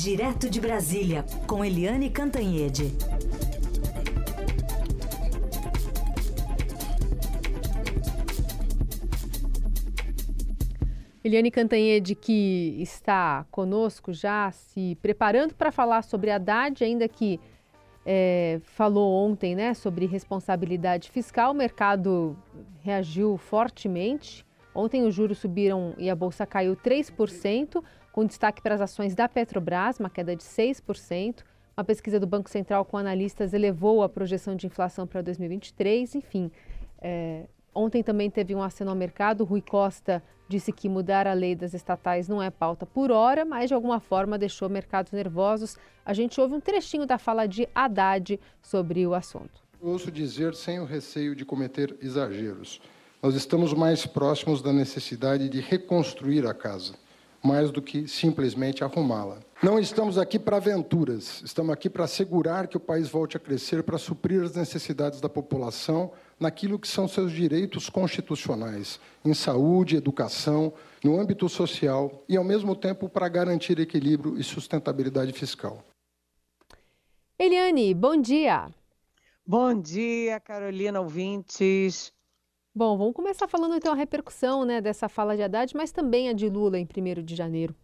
Direto de Brasília, com Eliane Cantanhede. Eliane Cantanhede, que está conosco já se preparando para falar sobre a Haddad, ainda que é, falou ontem né, sobre responsabilidade fiscal, o mercado reagiu fortemente. Ontem os juros subiram e a bolsa caiu 3%, com destaque para as ações da Petrobras, uma queda de 6%. Uma pesquisa do Banco Central com analistas elevou a projeção de inflação para 2023. Enfim, é, ontem também teve um aceno ao mercado. Rui Costa disse que mudar a lei das estatais não é pauta por hora, mas de alguma forma deixou mercados nervosos. A gente ouve um trechinho da fala de Haddad sobre o assunto. ouço dizer sem o receio de cometer exageros. Nós estamos mais próximos da necessidade de reconstruir a casa, mais do que simplesmente arrumá-la. Não estamos aqui para aventuras, estamos aqui para assegurar que o país volte a crescer, para suprir as necessidades da população naquilo que são seus direitos constitucionais, em saúde, educação, no âmbito social e, ao mesmo tempo, para garantir equilíbrio e sustentabilidade fiscal. Eliane, bom dia. Bom dia, Carolina ouvintes. Bom, vamos começar falando então a repercussão né, dessa fala de Haddad, mas também a de Lula em 1 de janeiro.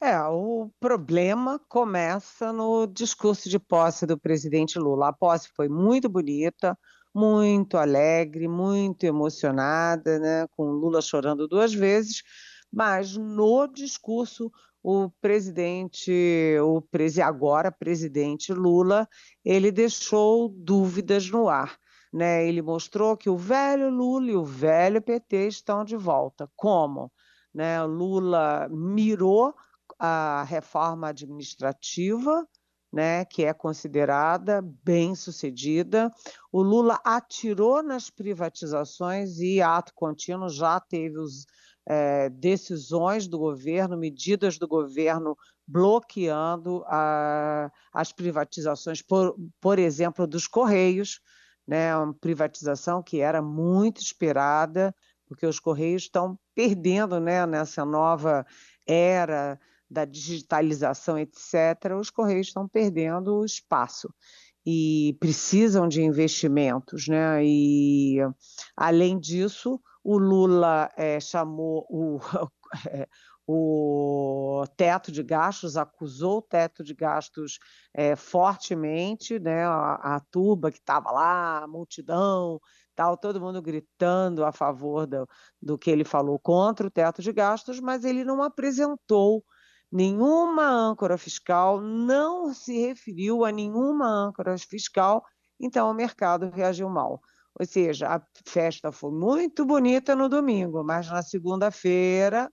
É, o problema começa no discurso de posse do presidente Lula. A posse foi muito bonita, muito alegre, muito emocionada, né, com Lula chorando duas vezes, mas no discurso o presidente, o agora presidente Lula, ele deixou dúvidas no ar. Né? Ele mostrou que o velho Lula e o velho PT estão de volta. Como? Né? Lula mirou a reforma administrativa, né, que é considerada bem sucedida. O Lula atirou nas privatizações e, ato contínuo, já teve os, é, decisões do governo, medidas do governo bloqueando a, as privatizações, por, por exemplo, dos Correios, né, uma privatização que era muito esperada, porque os Correios estão perdendo né, nessa nova era da digitalização, etc., os Correios estão perdendo espaço e precisam de investimentos, né? E além disso, o Lula é, chamou o, é, o teto de gastos, acusou o teto de gastos é, fortemente, né? A, a turba que estava lá, a multidão, tal, todo mundo gritando a favor do, do que ele falou contra o teto de gastos, mas ele não apresentou Nenhuma âncora fiscal não se referiu a nenhuma âncora fiscal, então o mercado reagiu mal. Ou seja, a festa foi muito bonita no domingo, mas na segunda-feira,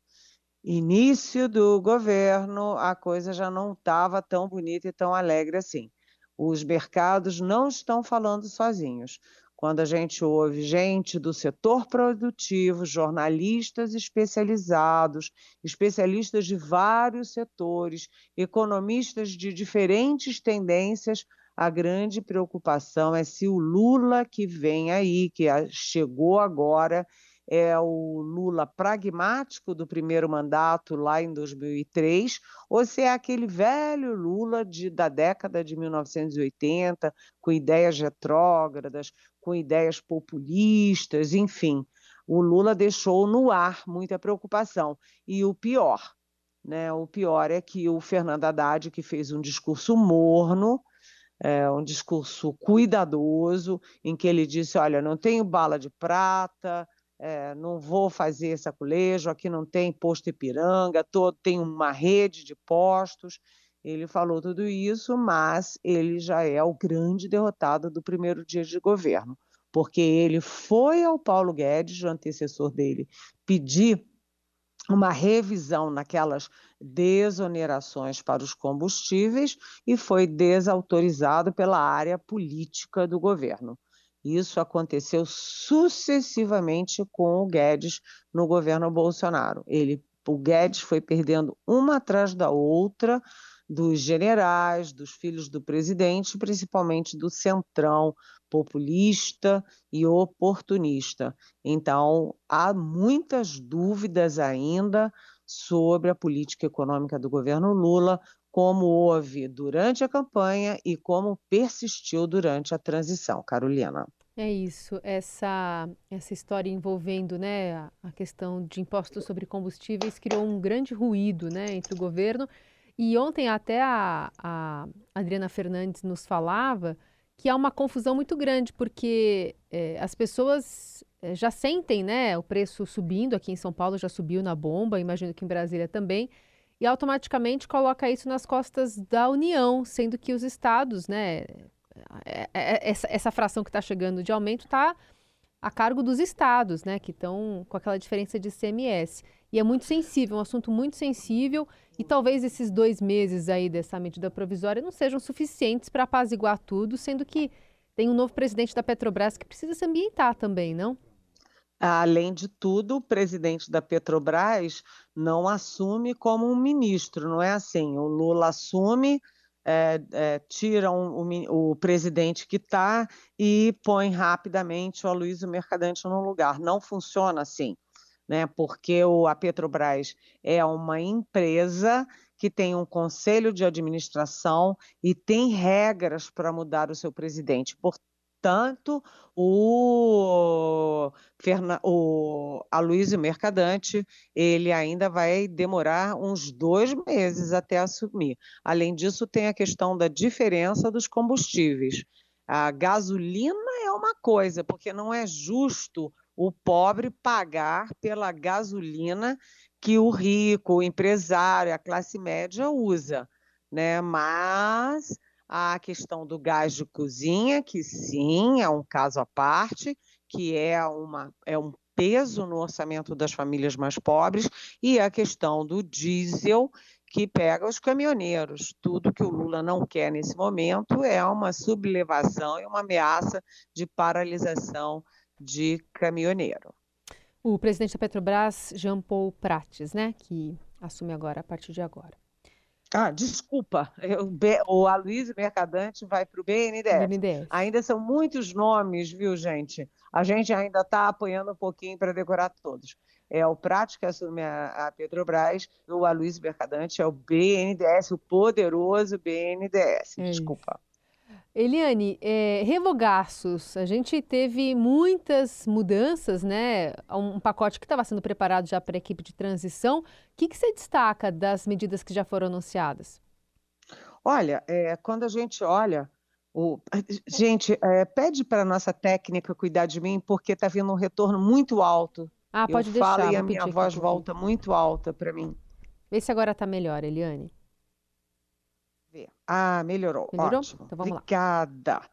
início do governo, a coisa já não estava tão bonita e tão alegre assim. Os mercados não estão falando sozinhos quando a gente ouve gente do setor produtivo, jornalistas especializados, especialistas de vários setores, economistas de diferentes tendências, a grande preocupação é se o Lula que vem aí, que chegou agora, é o Lula pragmático do primeiro mandato lá em 2003, ou se é aquele velho Lula de, da década de 1980, com ideias retrógradas, com ideias populistas, enfim. O Lula deixou no ar muita preocupação. E o pior, né? O pior é que o Fernando Haddad, que fez um discurso morno, é, um discurso cuidadoso, em que ele disse: olha, não tenho bala de prata, é, não vou fazer saculejo, aqui não tem posto Ipiranga, todo, tem uma rede de postos. Ele falou tudo isso, mas ele já é o grande derrotado do primeiro dia de governo, porque ele foi ao Paulo Guedes, o antecessor dele, pedir uma revisão naquelas desonerações para os combustíveis e foi desautorizado pela área política do governo. Isso aconteceu sucessivamente com o Guedes no governo Bolsonaro. Ele, o Guedes foi perdendo uma atrás da outra dos generais, dos filhos do presidente, principalmente do centrão populista e oportunista. Então, há muitas dúvidas ainda sobre a política econômica do governo Lula, como houve durante a campanha e como persistiu durante a transição, Carolina. É isso, essa, essa história envolvendo né, a, questão de impostos sobre combustíveis criou um grande ruído né, entre o governo. E ontem até a, a Adriana Fernandes nos falava que há uma confusão muito grande, porque é, as pessoas é, já sentem né, o preço subindo, aqui em São Paulo já subiu na bomba, imagino que em Brasília também, e automaticamente coloca isso nas costas da União, sendo que os estados, né, essa, essa fração que está chegando de aumento está a cargo dos estados, né, que estão com aquela diferença de CMS. E é muito sensível, um assunto muito sensível, e talvez esses dois meses aí dessa medida provisória não sejam suficientes para apaziguar tudo, sendo que tem um novo presidente da Petrobras que precisa se ambientar também, não? Além de tudo, o presidente da Petrobras não assume como um ministro, não é assim. O Lula assume, é, é, tira um, o, o, presidente que está e põe rapidamente o Aloysio Mercadante no lugar. Não funciona assim, né? porque o, a Petrobras é uma empresa que tem um conselho de administração e tem regras para mudar o seu presidente. Portanto, Portanto, o, Ferna, o Aloysio Mercadante, ele ainda vai demorar uns dois meses até assumir. Além disso, tem a questão da diferença dos combustíveis. A gasolina é uma coisa, porque não é justo o pobre pagar pela gasolina que o rico, o empresário, a classe média usa, né? Mas a questão do gás de cozinha, que sim, é um caso à parte, que é, uma, é um peso no orçamento das famílias mais pobres, e a questão do diesel, que pega os caminhoneiros. Tudo que o Lula não quer nesse momento é uma sublevação e uma ameaça de paralisação de caminhoneiro. O presidente da Petrobras, Jean Paul Prates, né, que assume agora, a partir de agora. Ah, desculpa, eu, o Aloysio Mercadante vai para o BNDES. BNDES. Ainda são muitos nomes, viu, gente? A gente ainda está apanhando um pouquinho para decorar todos. É o Prático que assume a, a Petrobras, o Aloysio Mercadante é o BNDES, o poderoso BNDES. É Desculpa. Eliane, é, revogaços, a gente teve muitas mudanças, né? Um pacote que estava sendo preparado já para a equipe de transição. O que, que você destaca das medidas que já foram anunciadas? Olha, é, quando a gente olha, o, gente, é, pede para a nossa técnica cuidar de mim, porque está vindo um retorno muito alto. Ah, pode Eu deixar. Falo e a minha voz volta muito alta para mim. Vê se agora está melhor, Eliane ver. Ah, melhorou. Melhorou? Ótimo. Então vamos Obrigada. lá.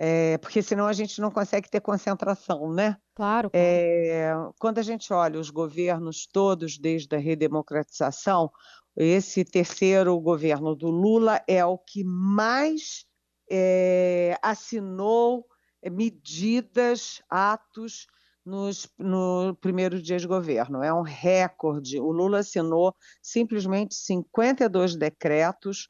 É, porque senão a gente não consegue ter concentração, né? Claro. claro. É, quando a gente olha os governos todos desde a redemocratização, esse terceiro governo do Lula é o que mais é, assinou medidas, atos nos, no primeiro dia de governo. É um recorde. O Lula assinou simplesmente 52 decretos,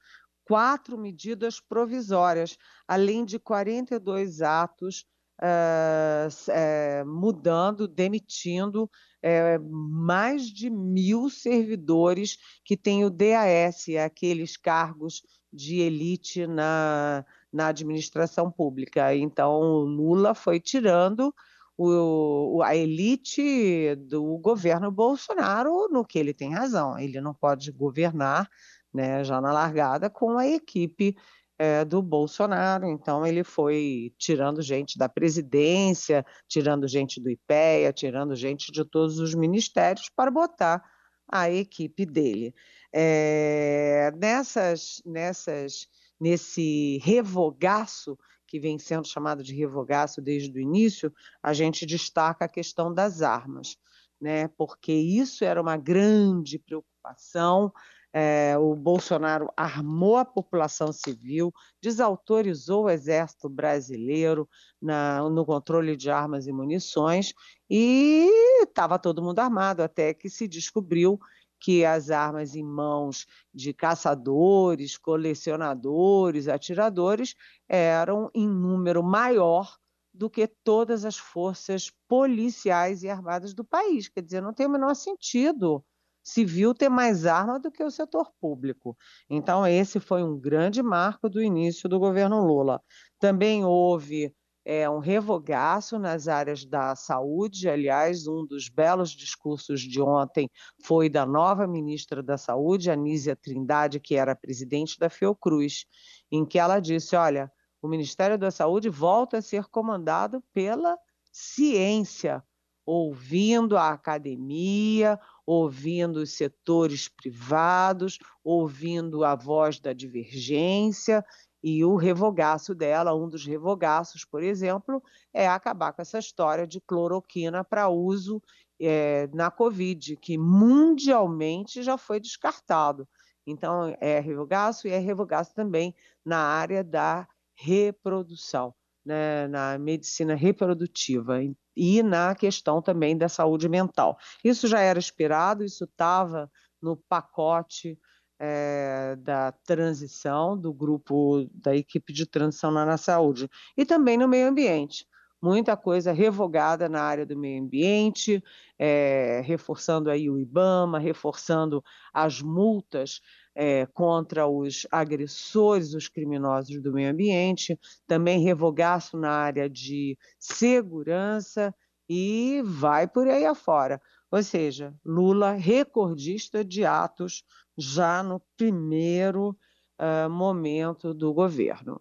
quatro medidas provisórias, além de 42 atos uh, uh, mudando, demitindo uh, mais de mil servidores que têm o DAS, aqueles cargos de elite na, na administração pública. Então, Lula foi tirando o, a elite do governo Bolsonaro no que ele tem razão. Ele não pode governar né, já na largada, com a equipe é, do Bolsonaro. Então, ele foi tirando gente da presidência, tirando gente do IPEA, tirando gente de todos os ministérios para botar a equipe dele. É, nessas, nessas, nesse revogaço que vem sendo chamado de revogaço desde o início, a gente destaca a questão das armas, né? Porque isso era uma grande preocupação é, o Bolsonaro armou a população civil, desautorizou o exército brasileiro na, no controle de armas e munições e estava todo mundo armado, até que se descobriu que as armas em mãos de caçadores, colecionadores, atiradores eram em número maior do que todas as forças policiais e armadas do país. Quer dizer, não tem o menor sentido civil ter mais arma do que o setor público. Então, esse foi um grande marco do início do governo Lula. Também houve é, um revogaço nas áreas da saúde. Aliás, um dos belos discursos de ontem foi da nova ministra da Saúde, Anísia Trindade, que era presidente da Fiocruz, em que ela disse: olha, o Ministério da Saúde volta a ser comandado pela ciência, ouvindo a academia, ouvindo os setores privados, ouvindo a voz da divergência e o revogaço dela, um dos revogaços, por exemplo, é acabar com essa história de cloroquina para uso é, na Covid, que mundialmente já foi descartado. Então, é revogaço e é revogaço também na área da reprodução, né, na medicina reprodutiva e na questão também da saúde mental. Isso já era esperado, isso estava no pacote é, da transição, do grupo da equipe de transição na, na saúde, e também no meio ambiente. Muita coisa revogada na área do meio ambiente, é, reforçando aí o IBAMA, reforçando as multas é, contra os agressores, os criminosos do meio ambiente, também revogaço na área de segurança e vai por aí afora. Ou seja, Lula recordista de atos já no primeiro uh, momento do governo.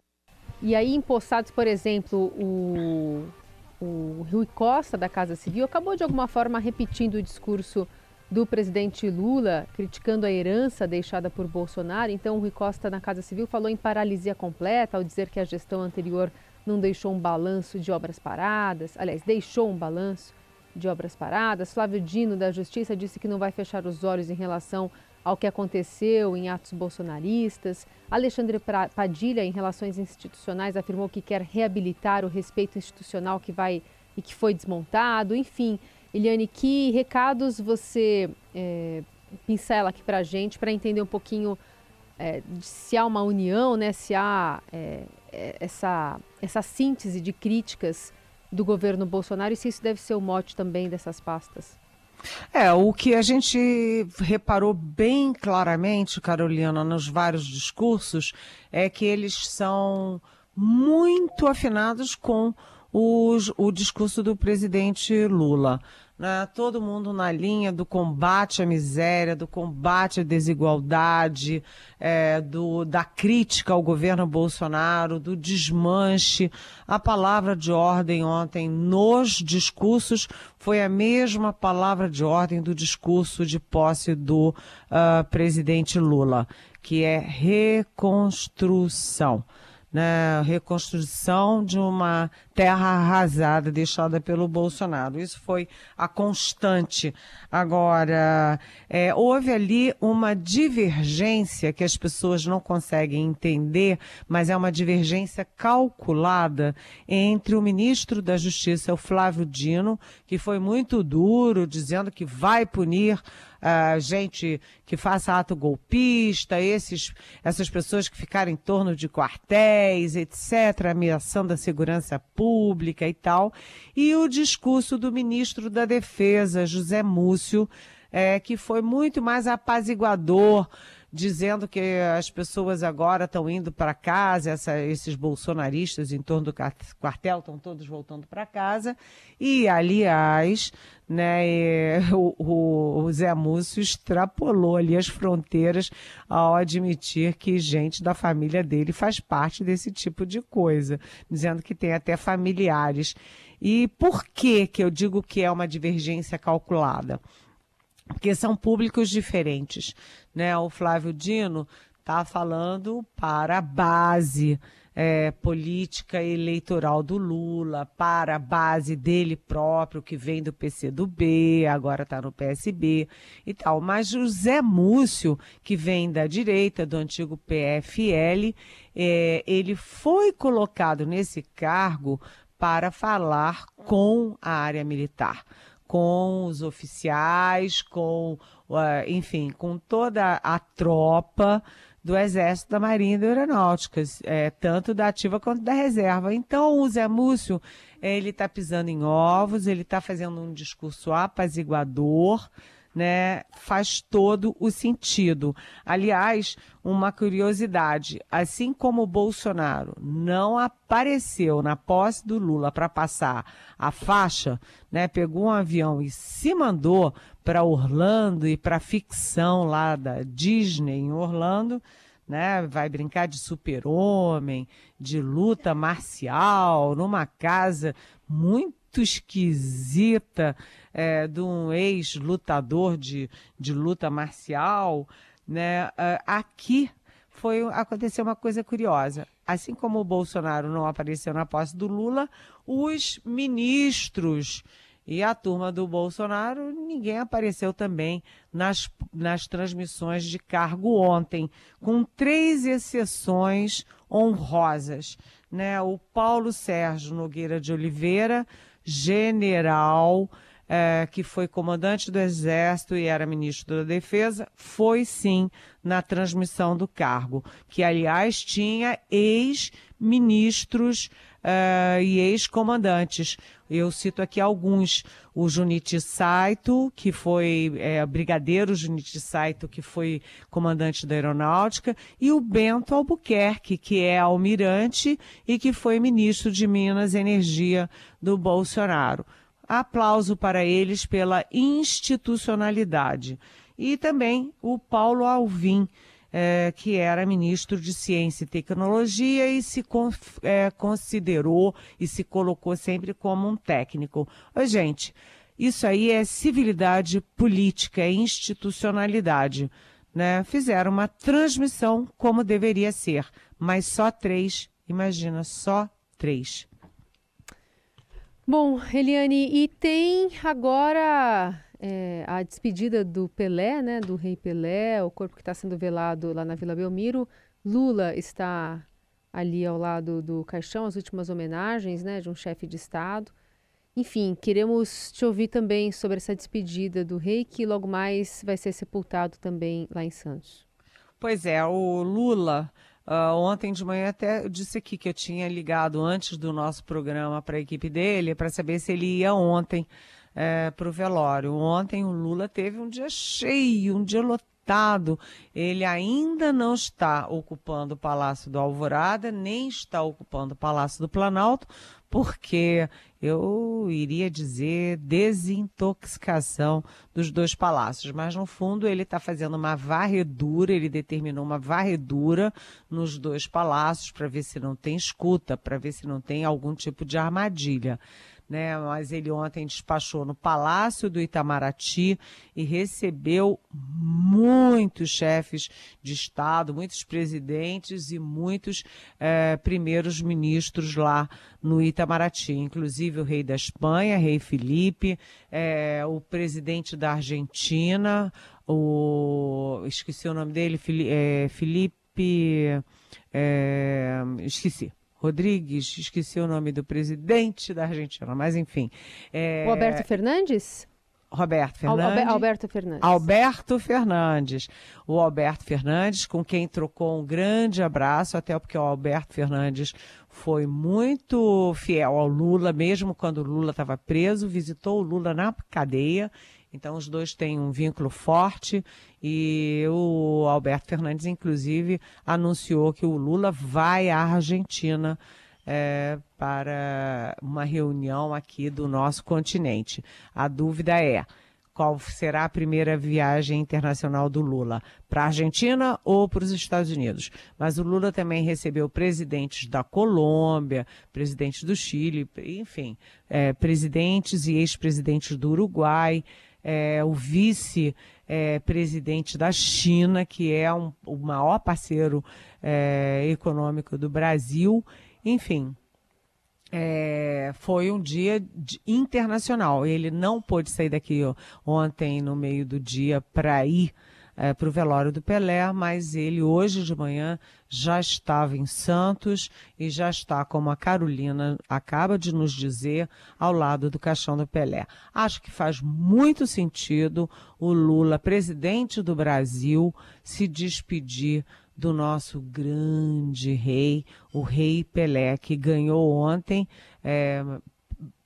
E aí, empossados, por exemplo, o, o Rui Costa, da Casa Civil, acabou de alguma forma repetindo o discurso do presidente Lula, criticando a herança deixada por Bolsonaro. Então, o Rui Costa, na Casa Civil, falou em paralisia completa ao dizer que a gestão anterior não deixou um balanço de obras paradas. Aliás, deixou um balanço de obras paradas. Flávio Dino, da Justiça, disse que não vai fechar os olhos em relação ao que aconteceu em atos bolsonaristas. Alexandre Padilha, em relações institucionais, afirmou que quer reabilitar o respeito institucional que vai e que foi desmontado. Enfim, Eliane, que recados você é, pincela aqui para a gente para entender um pouquinho é, se há uma união, né, se há é, essa, essa síntese de críticas do governo Bolsonaro e se isso deve ser o mote também dessas pastas? É, o que a gente reparou bem claramente, Carolina, nos vários discursos, é que eles são muito afinados com os, o discurso do presidente Lula né? todo mundo na linha do combate à miséria, do combate à desigualdade, é, do, da crítica ao governo Bolsonaro, do desmanche. A palavra de ordem ontem nos discursos foi a mesma palavra de ordem do discurso de posse do uh, presidente Lula, que é reconstrução né, reconstrução de uma terra arrasada deixada pelo Bolsonaro. Isso foi a constante. Agora, é, houve ali uma divergência que as pessoas não conseguem entender, mas é uma divergência calculada entre o ministro da Justiça, o Flávio Dino, que foi muito duro, dizendo que vai punir gente que faça ato golpista, esses, essas pessoas que ficaram em torno de quartéis, etc., ameaçando a segurança pública e tal, e o discurso do ministro da Defesa, José Múcio, é, que foi muito mais apaziguador, dizendo que as pessoas agora estão indo para casa, essa, esses bolsonaristas em torno do quartel estão todos voltando para casa. E, aliás, né, o, o, Zé Múcio extrapolou ali as fronteiras ao admitir que gente da família dele faz parte desse tipo de coisa, dizendo que tem até familiares. E por que que eu digo que é uma divergência calculada? porque são públicos diferentes. Né? O Flávio Dino está falando para a base é, política eleitoral do Lula, para a base dele próprio, que vem do PCdoB, agora está no PSB e tal. Mas o Zé Múcio, que vem da direita, do antigo PFL, é, ele foi colocado nesse cargo para falar com a área militar com os oficiais, com, enfim, com toda a tropa do Exército, da Marinha e da Aeronáutica, é, tanto da ativa quanto da reserva. Então, o Zé Múcio, ele está pisando em ovos, ele está fazendo um discurso apaziguador, né, faz todo o sentido. Aliás, uma curiosidade: assim como o Bolsonaro não apareceu na posse do Lula para passar a faixa, né, pegou um avião e se mandou para Orlando e para a ficção lá da Disney em Orlando. Né, vai brincar de super-homem, de luta marcial, numa casa muito esquisita é, de um ex-lutador de, de luta marcial, né? É, aqui foi aconteceu uma coisa curiosa. Assim como o Bolsonaro não apareceu na posse do Lula, os ministros e a turma do Bolsonaro, ninguém apareceu também nas, nas transmissões de cargo ontem, com três exceções honrosas. Né? O Paulo Sérgio Nogueira de Oliveira general é, que foi comandante do Exército e era ministro da Defesa, foi sim na transmissão do cargo, que aliás tinha ex-ministros uh, e ex-comandantes. Eu cito aqui alguns. O Junichi Saito, que foi é, brigadeiro Junichi Saito, que foi comandante da aeronáutica, e o Bento Albuquerque, que é almirante e que foi ministro de Minas e Energia do Bolsonaro. Aplauso para eles pela institucionalidade. E também o Paulo Alvim, é, que era ministro de Ciência e Tecnologia e se é, considerou e se colocou sempre como um técnico. Ô, gente, isso aí é civilidade política, é institucionalidade. Né? Fizeram uma transmissão como deveria ser, mas só três, imagina, só três. Bom, Eliane, e tem agora é, a despedida do Pelé, né, do rei Pelé, o corpo que está sendo velado lá na Vila Belmiro. Lula está ali ao lado do caixão, as últimas homenagens né, de um chefe de Estado. Enfim, queremos te ouvir também sobre essa despedida do rei, que logo mais vai ser sepultado também lá em Santos. Pois é, o Lula, uh, ontem de manhã até disse aqui que eu tinha ligado antes do nosso programa para a equipe dele para saber se ele ia ontem é, para o velório. Ontem o Lula teve um dia cheio, um dia lotado. Ele ainda não está ocupando o Palácio do Alvorada, nem está ocupando o Palácio do Planalto, porque eu iria dizer desintoxicação dos dois palácios. Mas, no fundo, ele está fazendo uma varredura, ele determinou uma varredura nos dois palácios para ver se não tem escuta, para ver se não tem algum tipo de armadilha né? Mas ele ontem despachou no Palácio do Itamaraty e recebeu muitos chefes de Estado, muitos presidentes e muitos é, primeiros ministros lá no Itamaraty, inclusive o rei da Espanha, rei Felipe, é, o presidente da Argentina, o esqueci o nome dele, Felipe, é, esqueci. Rodrigues, esqueci o nome do presidente da Argentina, mas enfim. É... O Alberto Fernandes? Roberto Fernandes. Alberto Fernandes. Alberto Fernandes. O Alberto Fernandes, com quem trocou um grande abraço, até porque o Alberto Fernandes foi muito fiel ao Lula, mesmo quando o Lula estava preso, visitou o Lula na cadeia então, os dois têm um vínculo forte e o Alberto Fernandes, inclusive, anunciou que o Lula vai à Argentina é, para uma reunião aqui do nosso continente. A dúvida é qual será a primeira viagem internacional do Lula, para a Argentina ou para os Estados Unidos. Mas o Lula também recebeu presidentes da Colômbia, presidentes do Chile, enfim, é, presidentes e ex-presidentes do Uruguai é, o vice-presidente é, da China, que é um, o maior parceiro é, econômico do Brasil. Enfim, é, foi um dia internacional. Ele não pôde sair daqui ó, ontem, no meio do dia, para ir é, para o velório do Pelé, mas ele hoje de manhã já estava em Santos e já está, como a Carolina acaba de nos dizer, ao lado do caixão do Pelé. Acho que faz muito sentido o Lula, presidente do Brasil, se despedir do nosso grande rei, o rei Pelé, que ganhou ontem, é,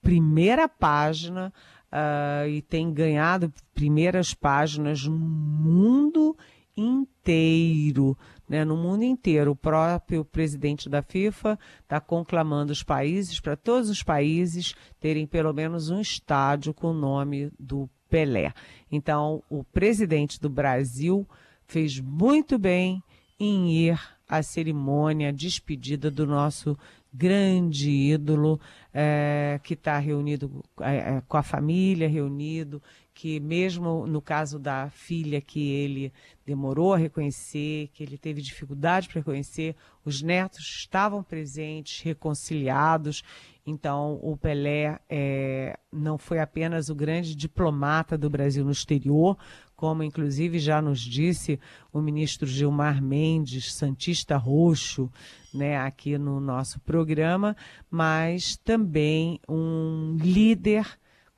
primeira página uh, e tem ganhado primeiras páginas no mundo inteiro, né, no mundo inteiro. O próprio presidente da FIFA está conclamando os países, para todos os países terem pelo menos um estádio com o nome do Pelé. Então, o presidente do Brasil fez muito bem em ir à cerimônia, à despedida do nosso grande ídolo é, que está reunido é, com a família, reunido, que mesmo no caso da filha que ele demorou a reconhecer, que ele teve dificuldade para reconhecer, os netos estavam presentes, reconciliados. Então, o Pelé é, não foi apenas o grande diplomata do Brasil no exterior, como inclusive já nos disse o ministro Gilmar Mendes, Santista Roxo, né, aqui no nosso programa, mas também um líder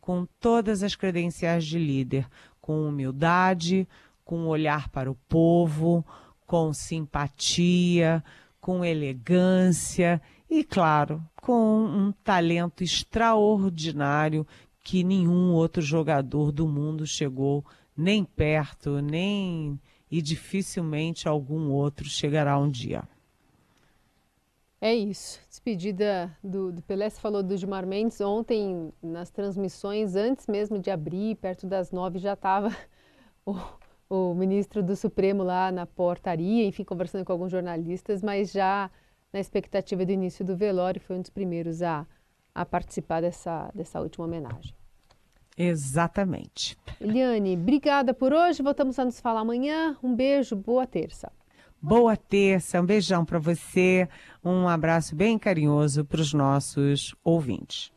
com todas as credenciais de líder, com humildade, com olhar para o povo, com simpatia, com elegância e, claro, com um talento extraordinário que nenhum outro jogador do mundo chegou a nem perto, nem e dificilmente algum outro chegará um dia. É isso. Despedida do, do Pelé, você falou do Gilmar Mendes. Ontem, nas transmissões, antes mesmo de abrir, perto das nove, já estava o, o ministro do Supremo lá na portaria, enfim, conversando com alguns jornalistas, mas já na expectativa do início do velório, foi um dos primeiros a, a participar dessa, dessa última homenagem. Exatamente. Eliane, obrigada por hoje. Voltamos a nos falar amanhã. Um beijo, boa terça. Boa terça, um beijão para você, um abraço bem carinhoso para os nossos ouvintes.